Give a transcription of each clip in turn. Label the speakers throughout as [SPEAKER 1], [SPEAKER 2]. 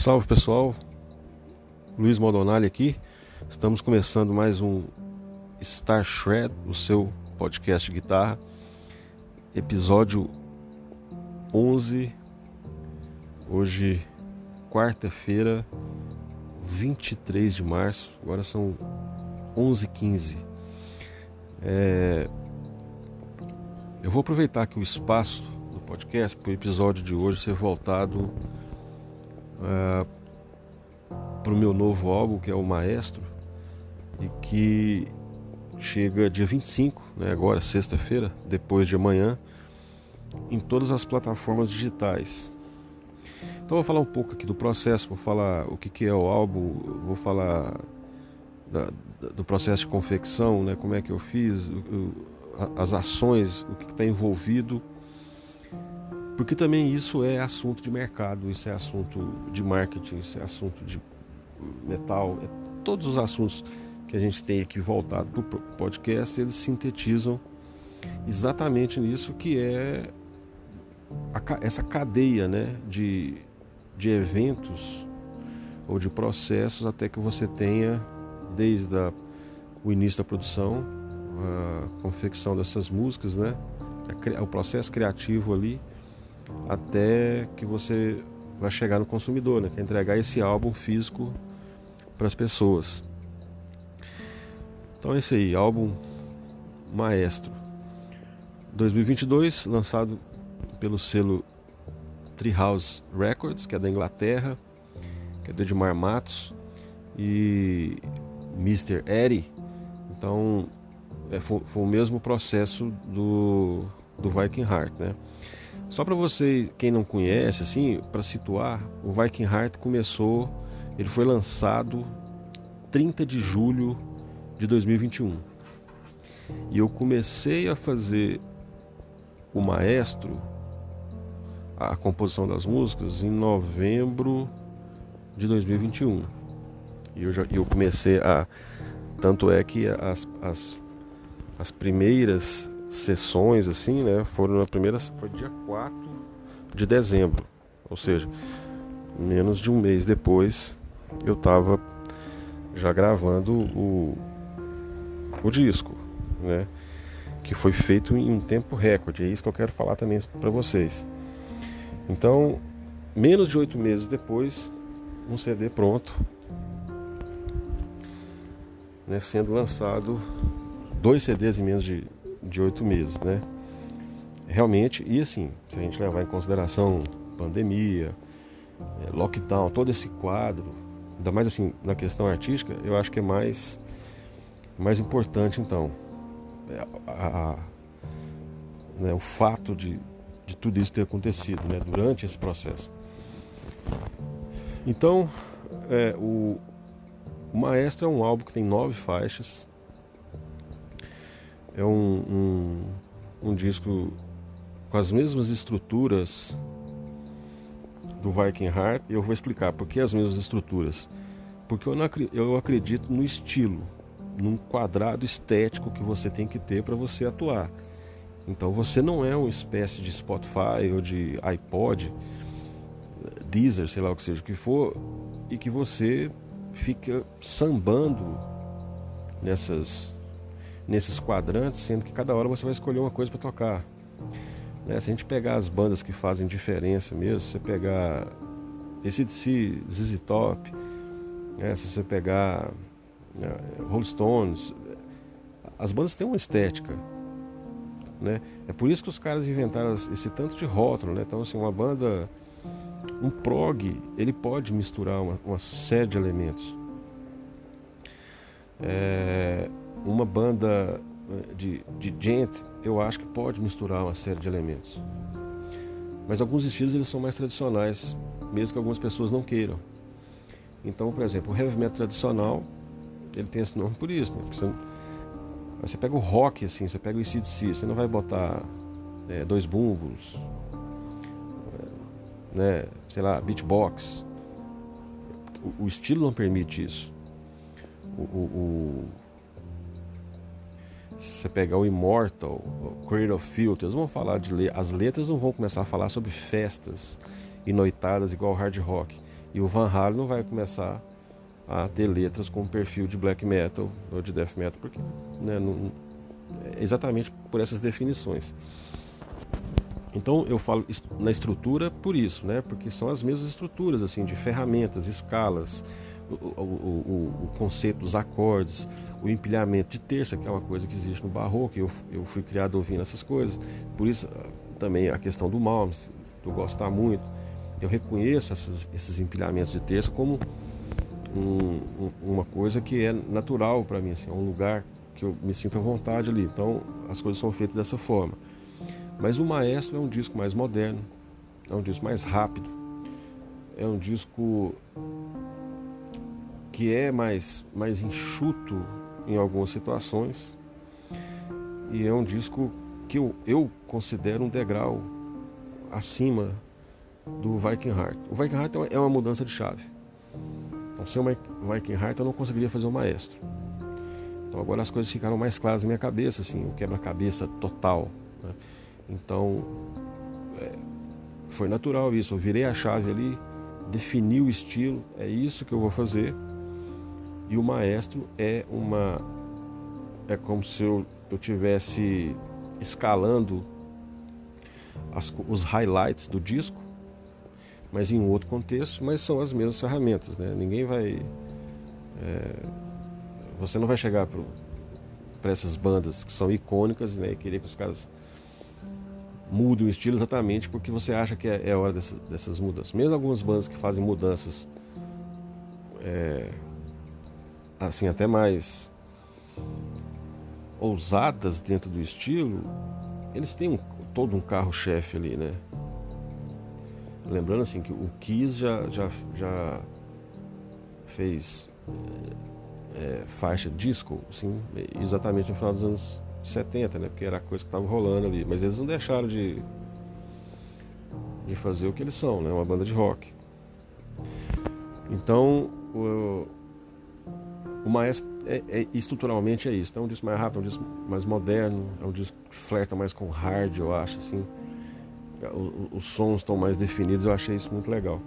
[SPEAKER 1] Salve pessoal, Luiz Modonali aqui. Estamos começando mais um Star Shred, o seu podcast de guitarra, episódio 11. Hoje, quarta-feira, 23 de março, agora são 11h15. É... Eu vou aproveitar aqui o espaço do podcast para o episódio de hoje ser voltado uh, para o meu novo álbum, que é o Maestro, e que chega dia 25, né, agora, sexta-feira, depois de amanhã, em todas as plataformas digitais. Então vou falar um pouco aqui do processo, vou falar o que, que é o álbum, vou falar da, do processo de confecção, né, como é que eu fiz, o, as ações, o que está envolvido porque também isso é assunto de mercado, isso é assunto de marketing, isso é assunto de metal, é todos os assuntos que a gente tem aqui voltado para o podcast, eles sintetizam exatamente nisso que é a, essa cadeia né, de, de eventos ou de processos até que você tenha desde a, o início da produção, a confecção dessas músicas, né, o processo criativo ali, até que você vai chegar no consumidor, né? que é entregar esse álbum físico para as pessoas. Então é isso aí, álbum Maestro. 2022, lançado pelo selo Treehouse Records, que é da Inglaterra, que é do Edmar Matos e Mr. Eddie. Então é, foi, foi, o mesmo processo do, do Viking Heart, né? Só para você, quem não conhece, assim, para situar, o Viking Heart começou, ele foi lançado 30 de julho de 2021. E eu comecei a fazer o maestro, a composição das músicas, em novembro de 2021. E eu, já, eu comecei a. Tanto é que as, as, as primeiras sessões assim, né? Foram na primeira foi dia 4 de dezembro. Ou seja, menos de um mês depois eu estava já gravando o, o disco, né? Que foi feito em um tempo recorde. É isso que eu quero falar também para vocês. Então, menos de oito meses depois, um CD pronto, né, sendo lançado dois CDs em menos de de oito meses, né? Realmente, e assim, se a gente levar em consideração pandemia, é, lockdown, todo esse quadro, ainda mais assim na questão artística, eu acho que é mais, mais importante então é, a, a, né, o fato de, de tudo isso ter acontecido né, durante esse processo. Então, é, o, o Maestro é um álbum que tem nove faixas, é um, um, um disco com as mesmas estruturas do Viking Heart. Eu vou explicar por que as mesmas estruturas. Porque eu, não, eu acredito no estilo, num quadrado estético que você tem que ter para você atuar. Então você não é uma espécie de Spotify ou de iPod, Deezer, sei lá o que seja o que for, e que você fica sambando nessas nesses quadrantes, sendo que cada hora você vai escolher uma coisa para tocar. Né? Se a gente pegar as bandas que fazem diferença mesmo, se você pegar esse de ZZ Top, né? se você pegar né, Rolling Stones, as bandas têm uma estética. Né? É por isso que os caras inventaram esse tanto de rótulo. Né? Então, assim, uma banda, um prog, ele pode misturar uma, uma série de elementos. É, uma banda eh, de, de gent, eu acho que pode misturar uma série de elementos. Mas alguns estilos eles são mais tradicionais, mesmo que algumas pessoas não queiram. Então, por exemplo, o heavy metal tradicional, ele tem esse nome por isso, né? Você, você, pega o rock, assim, você pega o ICDC, você não vai botar é, dois bumbos, né, sei lá, beatbox. O, o estilo não permite isso. o, o se você pegar o Immortal, o Cradle of Filth, eles vão falar de as letras não vão começar a falar sobre festas e noitadas igual hard rock. E o Van Halen não vai começar a ter letras com perfil de black metal ou de death metal, porque né, não, é exatamente por essas definições. Então eu falo na estrutura por isso, né? Porque são as mesmas estruturas assim de ferramentas, escalas, o, o, o, conceito dos acordes, o empilhamento de terça, que é uma coisa que existe no barroco. Eu, eu fui criado ouvindo essas coisas. Por isso também a questão do Malmes, eu gostar muito. Eu reconheço essas, esses empilhamentos de terça como um, uma coisa que é natural para mim, assim, é um lugar que eu me sinto à vontade ali. Então as coisas são feitas dessa forma. Mas o Maestro é um disco mais moderno, é um disco mais rápido, é um disco que é mais, mais enxuto em algumas situações e é um disco que eu, eu considero um degrau acima do Viking Heart. O Viking Heart é uma mudança de chave. Então, sem o Viking Heart, eu não conseguiria fazer o maestro. Então, agora as coisas ficaram mais claras na minha cabeça, assim, o quebra-cabeça total. Né? Então, é, foi natural isso. Eu virei a chave ali, defini o estilo, é isso que eu vou fazer. E o maestro é uma. É como se eu, eu tivesse escalando as, os highlights do disco mas em um outro contexto, mas são as mesmas ferramentas, né? Ninguém vai... É, você não vai chegar para essas bandas que são icônicas né, e querer que os caras mudem o estilo exatamente porque você acha que é, é hora dessas, dessas mudanças. Mesmo algumas bandas que fazem mudanças é, assim até mais ousadas dentro do estilo, eles têm um, todo um carro-chefe ali, né? Lembrando assim que o Kiss já, já, já fez é, faixa disco, assim, exatamente no final dos anos 70, né? Porque era a coisa que estava rolando ali. Mas eles não deixaram de, de fazer o que eles são, né? Uma banda de rock. Então, o, o Maestro é, é, estruturalmente é isso. Então, é um disco mais rápido, é um disco mais moderno, é um disco que flerta mais com hard, eu acho, assim os sons estão mais definidos, eu achei isso muito legal.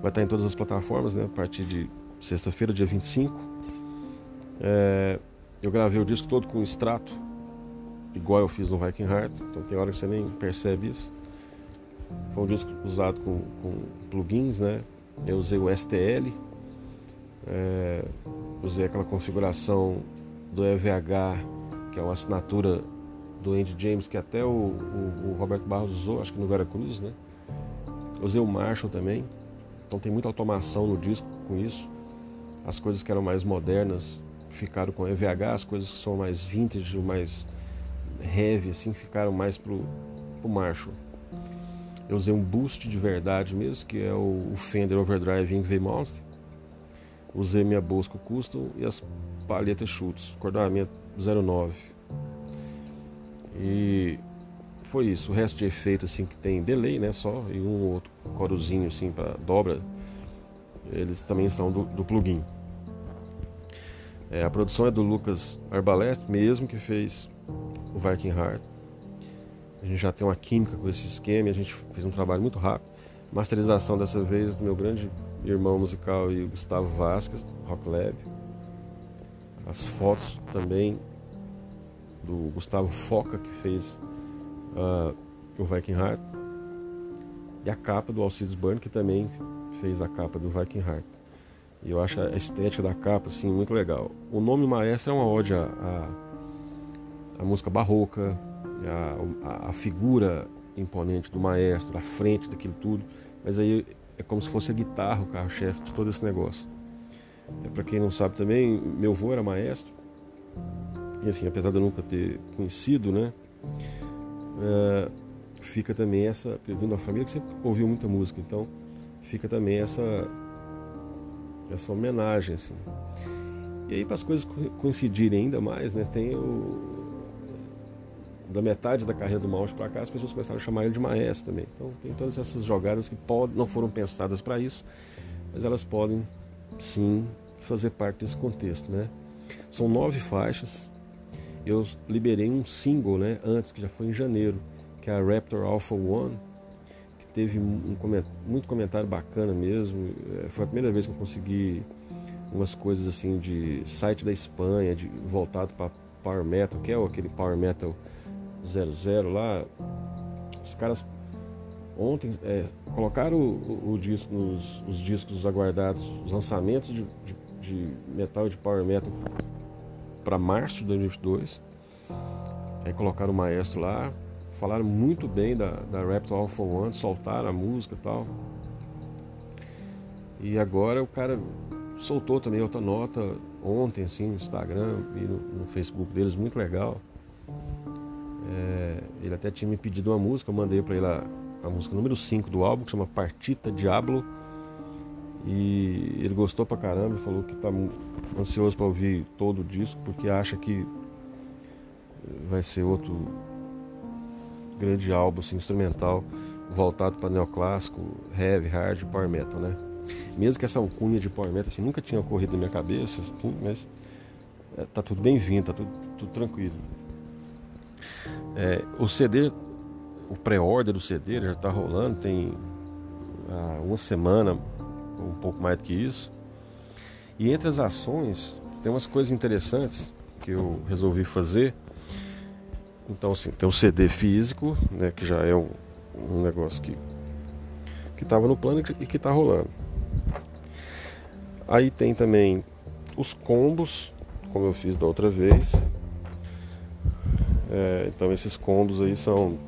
[SPEAKER 1] Vai estar em todas as plataformas, né? A partir de sexta-feira, dia 25. É, eu gravei o disco todo com extrato, igual eu fiz no Viking Heart, então tem hora que você nem percebe isso. Foi um disco usado com, com plugins, né? Eu usei o STL, é, usei aquela configuração do EVH, que é uma assinatura do Andy James, que até o, o, o Roberto Barros usou, acho que no Vera Cruz, né? Usei o Marshall também. Então tem muita automação no disco com isso. As coisas que eram mais modernas ficaram com EVH, as coisas que são mais vintage, mais heavy, assim, ficaram mais pro, pro Marshall. Eu usei um boost de verdade mesmo, que é o, Fender Overdrive V Monster. Usei minha Bosco Custom e as palhetas Schultz, cordoamento 09. E foi isso. O resto de efeito assim que tem delay, né, só e um outro corozinho assim para dobra, eles também são do, do plugin. É, a produção é do Lucas Arbalest, mesmo que fez o Viking Heart. A gente já tem uma química com esse esquema, a gente fez um trabalho muito rápido. Masterização dessa vez do meu grande irmão musical e Gustavo Vasquez, Rock Lab. As fotos também do Gustavo Foca, que fez uh, o Viking Heart, e a capa do Alcides Burn, que também fez a capa do Viking Heart. E eu acho a estética da capa assim, muito legal. O nome Maestro é uma ode à, à, música barroca, à, à figura imponente do maestro, à frente daquilo tudo, mas aí é como se fosse a guitarra, o carro-chefe de todo esse negócio. É, Para quem não sabe também, meu avô era maestro, e assim, apesar de eu nunca ter conhecido, né? Uh, fica também essa. De uma família que sempre ouviu muita música, então fica também essa essa homenagem assim. E aí para as coisas coincidirem ainda mais, né? Tem o da metade da carreira do Maus para cá, as pessoas começaram a chamar ele de maestro também. Então tem todas essas jogadas que não foram pensadas para isso, mas elas podem sim fazer parte desse contexto, né? São nove faixas, eu liberei um single né, antes, que já foi em janeiro, que é a Raptor Alpha One, que teve um comentário, muito comentário bacana mesmo. É, foi a primeira vez que eu consegui umas coisas assim de site da Espanha, de voltado para Power Metal, que é aquele Power Metal 00 lá. Os caras ontem é, colocaram o, o, o, disco nos os discos aguardados, os lançamentos de, de, de metal e de Power Metal para março de 2022. Aí colocaram o maestro lá, falaram muito bem da, da Raptor Alpha One, soltaram a música e tal. E agora o cara soltou também outra nota ontem, assim, no Instagram e no, no Facebook deles, muito legal. Ele até tinha me pedido uma música, eu mandei para ele a, a, música número 5 do álbum, que chama Partita Diablo. E ele gostou pra caramba, falou que tá ansioso para ouvir todo o disco, porque acha que vai ser outro grande álbum assim, instrumental voltado para neoclássico, heavy, hard, power metal, né? Mesmo que essa alcunha de power metal assim, nunca tinha ocorrido na minha cabeça, assim, mas é, tá tudo bem-vindo, tá tudo, tudo tranquilo. É, o CD, o pré-order do CD já está rolando, tem ah, uma semana, um pouco mais do que isso. E entre as ações, tem umas coisas interessantes que eu resolvi fazer. Então, assim, tem o CD físico, né, que já é um, um negócio que que estava no plano e que está rolando. Aí tem também os combos, como eu fiz da outra vez. É, então esses combos aí são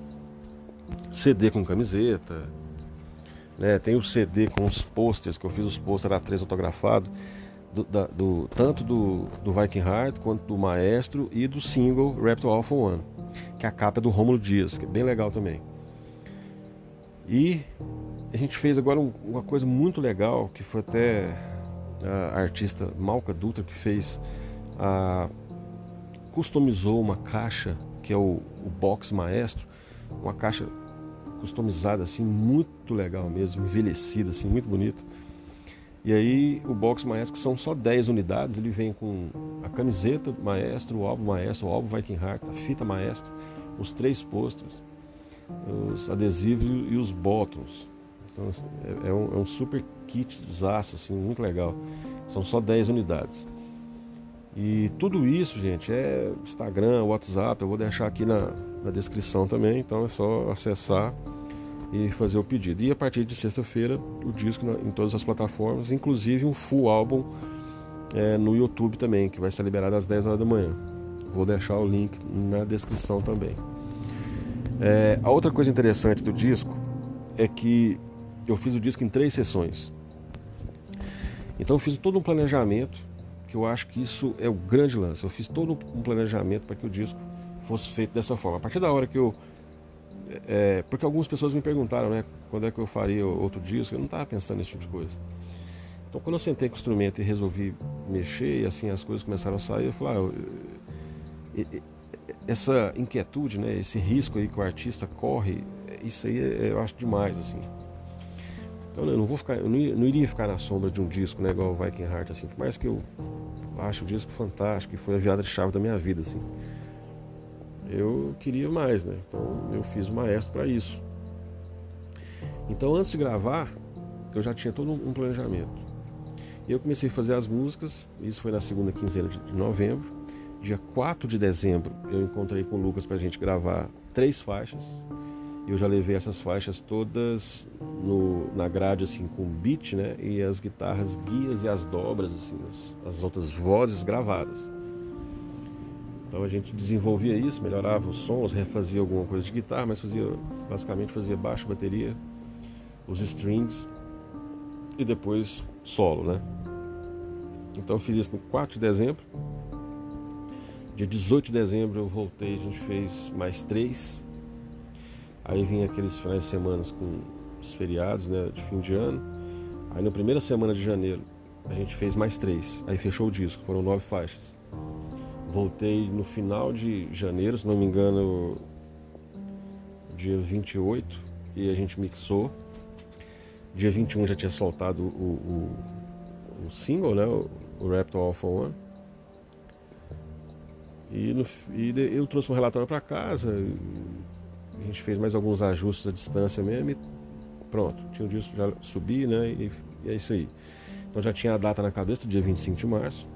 [SPEAKER 1] CD com camiseta, né? Tem o CD com os posters, que eu fiz os posters A3 autografado, do, da, do, tanto do, do Viking Heart quanto do Maestro e do single Raptor Alpha One, que é a capa é do Romulo Dias, que é bem legal também. E a gente fez agora um, uma coisa muito legal, que foi até a artista Malca Dutra que fez, a, customizou uma caixa, que é o, o Box Maestro, uma caixa customizada assim, muito legal mesmo, envelhecida assim, muito bonito. E aí o Box Maestro, que são só 10 unidades, ele vem com a camiseta do Maestro, o álbum Maestro, o álbum Viking Heart, a fita Maestro, os três posters, os adesivos e os bottoms. Então assim, é, é, um, é um super kit aço, assim, muito legal. São só 10 unidades. E tudo isso, gente, é Instagram, WhatsApp, eu vou deixar aqui na, na descrição também, então é só acessar e fazer o pedido. E a partir de sexta-feira, o disco na, em todas as plataformas, inclusive um full álbum é, no YouTube também, que vai ser liberado às 10 horas da manhã. Vou deixar o link na descrição também. É, a outra coisa interessante do disco é que eu fiz o disco em três sessões. Então eu fiz todo um planejamento, que eu acho que isso é o grande lance. Eu fiz todo um planejamento para que o disco fosse feito dessa forma. A partir da hora que eu. É, porque algumas pessoas me perguntaram, né, quando é que eu faria outro disco, eu não estava pensando nesse tipo de coisa. Então quando eu sentei com o instrumento e resolvi mexer, e assim as coisas começaram a sair, eu falei, ah, eu, essa inquietude, né, esse risco aí que o artista corre, isso aí eu acho demais, assim. Então eu não vou ficar, eu não, iria ficar na sombra de um disco, né, igual o Viking Heart, assim, por mais que eu acho o disco fantástico e foi a virada de chave da minha vida, assim. Eu queria mais, né? Então eu fiz o maestro para isso. Então antes de gravar, eu já tinha todo um planejamento. E eu comecei a fazer as músicas, isso foi na segunda quinzena de novembro. Dia 4 de dezembro eu encontrei com o Lucas para a gente gravar três faixas eu já levei essas faixas todas no, na grade assim com beat, né? E as guitarras guias e as dobras assim, as, as outras vozes gravadas. Então a gente desenvolvia isso, melhorava os sons, refazia alguma coisa de guitarra, mas fazia basicamente fazia baixo, bateria, os strings e depois solo, né? Então fiz isso no 4 de dezembro. Dia 18 de dezembro eu voltei, a gente fez mais três Aí vinha aqueles finais de semana com os feriados né, de fim de ano. Aí na primeira semana de janeiro a gente fez mais três. Aí fechou o disco, foram nove faixas. Voltei no final de janeiro, se não me engano, dia 28, e a gente mixou. Dia 21 já tinha soltado o, o, o single, né? O, o Raptor Alpha One. E, no, e eu trouxe um relatório para casa, a gente fez mais alguns ajustes à distância mesmo e pronto, tinha o disco, já subi, né? E, e, é isso aí. Então já tinha a data na cabeça do dia 25 de março.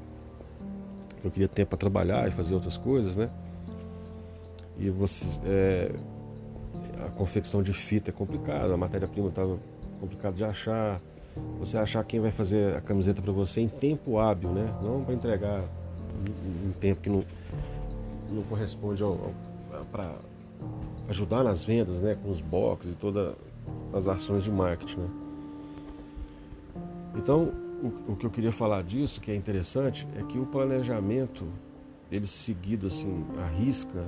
[SPEAKER 1] Eu queria tempo para trabalhar e fazer outras coisas, né? E você, é, a confecção de fita é complicada, a matéria-prima estava complicado de achar. Você achar quem vai fazer a camiseta para você em tempo hábil, né? Não para entregar em tempo que não, não corresponde ao, ao para ajudar nas vendas, né? Com os boxes e todas as ações de marketing, né? Então, o, o que eu queria falar disso, que é interessante, é que o planejamento, ele seguido assim, à risca,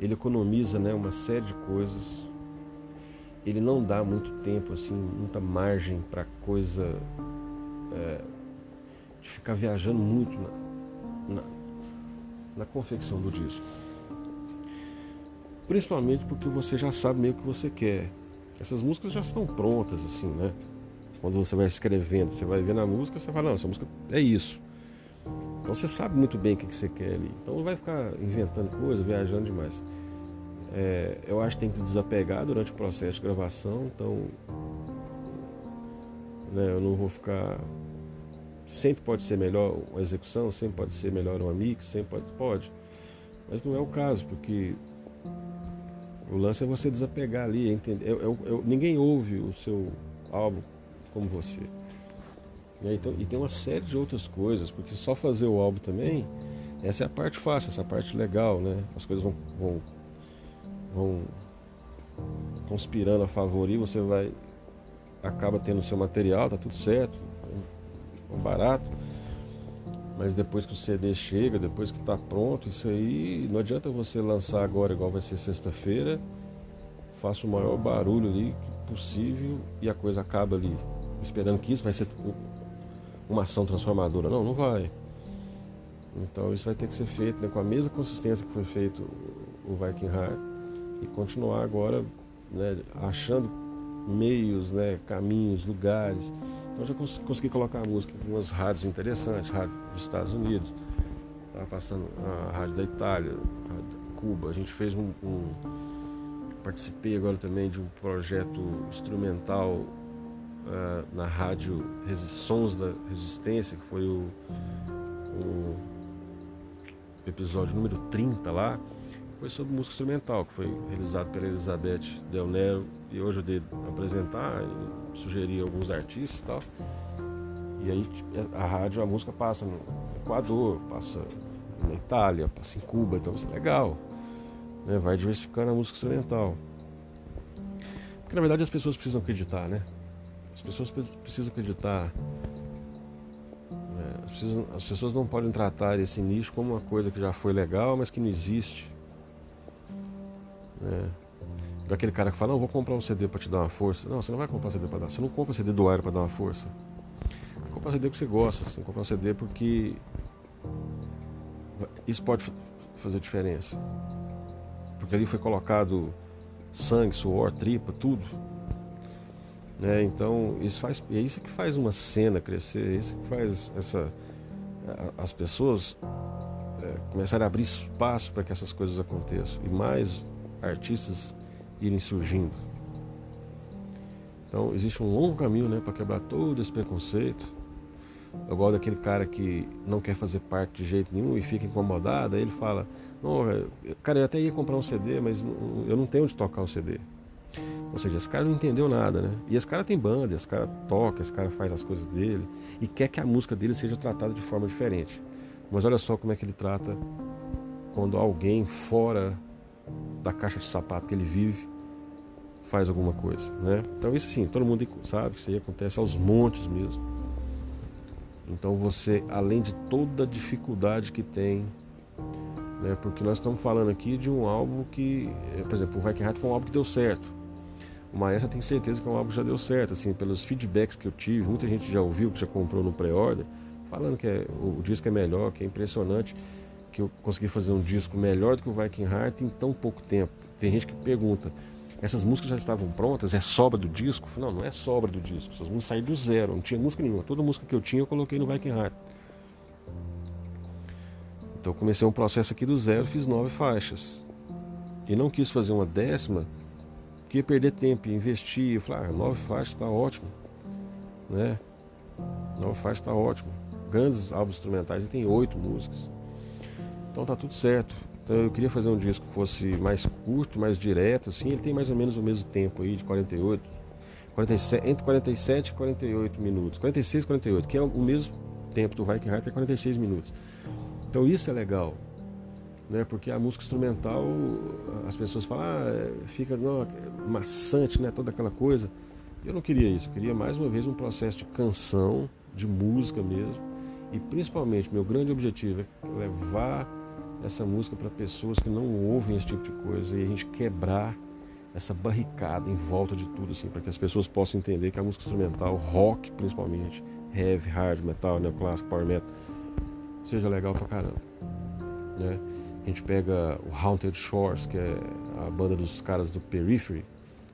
[SPEAKER 1] ele economiza né, uma série de coisas. Ele não dá muito tempo, assim, muita margem para coisa é, de ficar viajando muito na, na, na confecção do disco. Principalmente porque você já sabe meio que você quer. Essas músicas já estão prontas, assim, né? Quando você vai escrevendo, você vai ver na música, você fala, não, essa música é isso. Então você sabe muito bem o que você quer ali. Então não vai ficar inventando coisa, viajando demais. É, eu acho que tem que desapegar durante o processo de gravação, então né, eu não vou ficar. Sempre pode ser melhor uma execução, sempre pode ser melhor uma mix, sempre pode, pode. Mas não é o caso, porque o lance é você desapegar ali, entender. Eu, eu, eu, ninguém ouve o seu álbum como você. Então, e tem uma série de outras coisas, porque só fazer o álbum também, essa é a parte fácil, essa parte legal, né? As coisas vão, vão, vão conspirando a favor e você vai acaba tendo seu material, tá tudo certo, é barato. Mas depois que o CD chega, depois que está pronto, isso aí não adianta você lançar agora igual vai ser sexta-feira, faça o maior barulho ali possível e a coisa acaba ali, esperando que isso vai ser uma ação transformadora. Não, não vai. Então isso vai ter que ser feito né, com a mesma consistência que foi feito o Viking Heart e continuar agora né, achando meios, né, caminhos, lugares. Então já cons consegui colocar a música em umas rádios interessantes, rádio dos Estados Unidos, estava passando a rádio da Itália, a Cuba. A gente fez um, um participei agora também de um projeto instrumental uh, na rádio Sons da Resistência, que foi o, o episódio número 30 lá, foi sobre música instrumental, que foi realizado pela Elizabeth Del Nero, e eu dei apresentar, sugerir alguns artistas e tal. E aí a rádio, a música passa no Equador, passa na Itália, passa em Cuba, então isso é legal. Né? Vai diversificando a música instrumental. Porque na verdade as pessoas precisam acreditar, né? As pessoas precisam acreditar. Né? As pessoas não podem tratar esse nicho como uma coisa que já foi legal, mas que não existe. Né? Aquele cara que fala, não, vou comprar um CD para te dar uma força. Não, você não vai comprar um CD para dar. Você não compra um CD do ar para dar uma força. Você compra um CD que você gosta. Você compra um CD porque isso pode fazer diferença. Porque ali foi colocado sangue, suor, tripa, tudo. Né? Então, isso faz, é isso que faz uma cena crescer, é isso que faz essa, as pessoas é, começarem a abrir espaço para que essas coisas aconteçam e mais artistas irem surgindo. Então, existe um longo caminho né, para quebrar todo esse preconceito. Eu gosto daquele cara que não quer fazer parte de jeito nenhum e fica incomodado. Aí ele fala: Não, cara, eu até ia comprar um CD, mas eu não tenho onde tocar o CD. Ou seja, esse cara não entendeu nada, né? E esse cara tem banda, esse cara toca, esse cara faz as coisas dele e quer que a música dele seja tratada de forma diferente. Mas olha só como é que ele trata quando alguém fora da caixa de sapato que ele vive faz alguma coisa, né? Então isso sim, todo mundo sabe que isso aí acontece aos montes mesmo. Então você, além de toda a dificuldade que tem, né? Porque nós estamos falando aqui de um álbum que, por exemplo, o Viking foi um álbum que deu certo. O Maestro tem certeza que é um álbum que já deu certo, assim, pelos feedbacks que eu tive, muita gente já ouviu, que já comprou no pré-order, falando que é, o disco é melhor, que é impressionante, que eu consegui fazer um disco melhor do que o Viking Heart em tão pouco tempo. Tem gente que pergunta, essas músicas já estavam prontas, é sobra do disco? Não, não é sobra do disco, essas músicas saíram do zero, não tinha música nenhuma. Toda música que eu tinha eu coloquei no Viking Heart. Então eu comecei um processo aqui do zero, fiz nove faixas. E não quis fazer uma décima porque perder tempo e investir, eu falei, ah, nove faixas está ótimo, né? Nove faixas está ótimo. Grandes álbuns instrumentais e tem oito músicas. Então tá tudo certo. Então eu queria fazer um disco que fosse mais curto, mais direto, assim. Ele tem mais ou menos o mesmo tempo aí, de 48, 47, entre 47 e 48 minutos. 46 e 48, que é o mesmo tempo do Viking Heart, é 46 minutos. Então isso é legal. Né? Porque a música instrumental, as pessoas falam, ah, fica não, maçante, né? Toda aquela coisa. Eu não queria isso, eu queria mais uma vez um processo de canção, de música mesmo. E principalmente, meu grande objetivo é levar essa música para pessoas que não ouvem esse tipo de coisa e a gente quebrar essa barricada em volta de tudo, assim, para que as pessoas possam entender que a música instrumental, rock principalmente, heavy, hard, metal, neoclássico, power metal, seja legal pra caramba. Né? A gente pega o Haunted Shores, que é a banda dos caras do Periphery,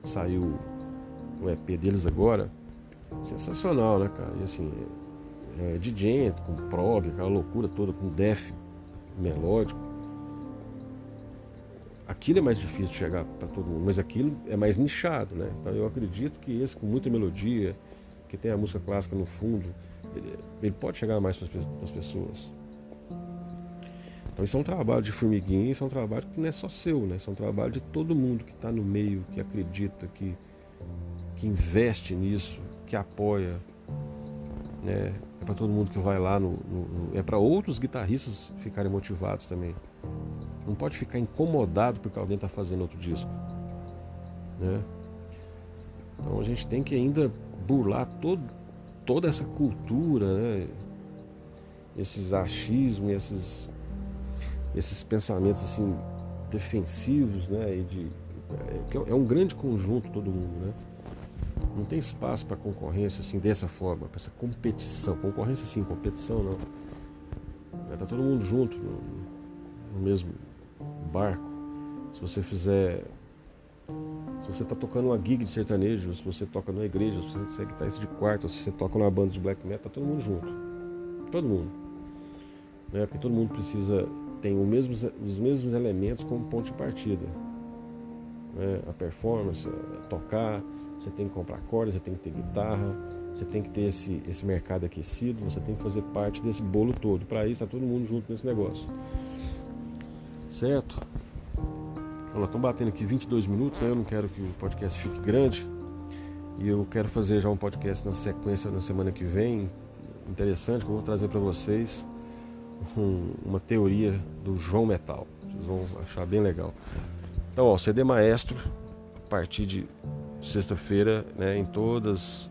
[SPEAKER 1] saiu o EP deles agora. Sensacional, né, cara? E assim, é, DJ com prog, aquela loucura toda, com death melódico. Aquilo é mais difícil de chegar para todo mundo, mas aquilo é mais nichado, né? Então eu acredito que esse com muita melodia, que tem a música clássica no fundo, ele, ele pode chegar mais para as pessoas. Então isso é um trabalho de formiguinha, isso é um trabalho que não é só seu, né? Isso é um trabalho de todo mundo que está no meio, que acredita, que, que investe nisso, que apoia. Né? É para todo mundo que vai lá no, no, é para outros guitarristas ficarem motivados também. Não pode ficar incomodado porque alguém está fazendo outro disco, né? Então a gente tem que ainda burlar todo, toda essa cultura, né? Esses achismos, esses esses pensamentos assim defensivos, né? E de, é, é um grande conjunto todo mundo, né? Não tem espaço para concorrência assim dessa forma, para essa competição. Concorrência sim, competição não. Tá todo mundo junto no, no mesmo barco. Se você fizer se você está tocando uma gig de sertanejo, se você toca numa igreja, se você é guitarrista de quarto, se você toca numa banda de black metal, tá todo mundo junto. Todo mundo. Né? Porque todo mundo precisa tem mesmo, os mesmos elementos como ponto de partida. Né? A performance, tocar, você tem que comprar cordas, você tem que ter guitarra, você tem que ter esse, esse mercado aquecido, você tem que fazer parte desse bolo todo. Para isso, está todo mundo junto nesse negócio. Certo? Nós estamos batendo aqui 22 minutos, né? eu não quero que o podcast fique grande. E eu quero fazer já um podcast na sequência na semana que vem, interessante, que eu vou trazer para vocês um, uma teoria do João Metal. Vocês vão achar bem legal. Então, ó, CD Maestro, a partir de sexta-feira, né, em todas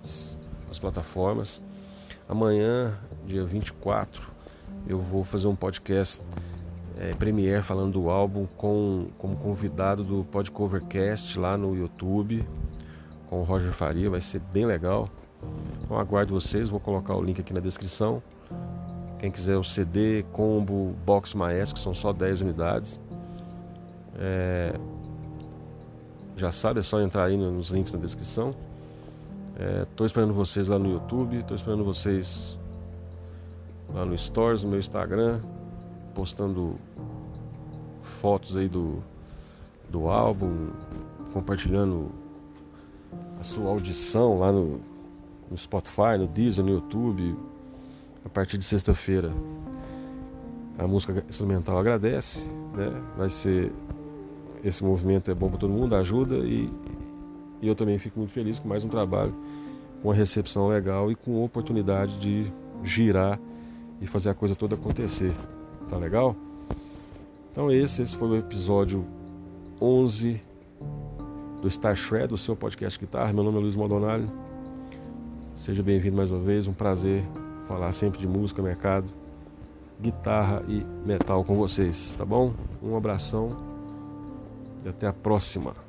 [SPEAKER 1] as, as plataformas. Amanhã, dia 24, eu vou fazer um podcast é, Premiere falando do álbum com, como convidado do Podcovercast lá no YouTube com o Roger Faria, vai ser bem legal. Então aguardo vocês, vou colocar o link aqui na descrição. Quem quiser o CD, combo, box maestro, que são só 10 unidades. É... Já sabe, é só entrar aí nos links na descrição. Estou é... esperando vocês lá no YouTube, estou esperando vocês lá no Stories, no meu Instagram, postando fotos aí do, do álbum, compartilhando a sua audição lá no, no Spotify, no Deezer, no YouTube, a partir de sexta-feira a música instrumental agradece, né? Vai ser esse movimento é bom para todo mundo, ajuda e, e, eu também fico muito feliz com mais um trabalho com uma recepção legal e com oportunidade de girar e fazer a coisa toda acontecer. Tá legal? Então esse, esse foi o episódio 11 do Star Shred, do seu podcast guitarra. Meu nome é Luiz Maldonado. Seja bem-vindo mais uma vez, um prazer falar sempre de música, mercado, guitarra e metal com vocês, tá bom? Um abração e até a próxima.